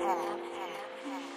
แฮม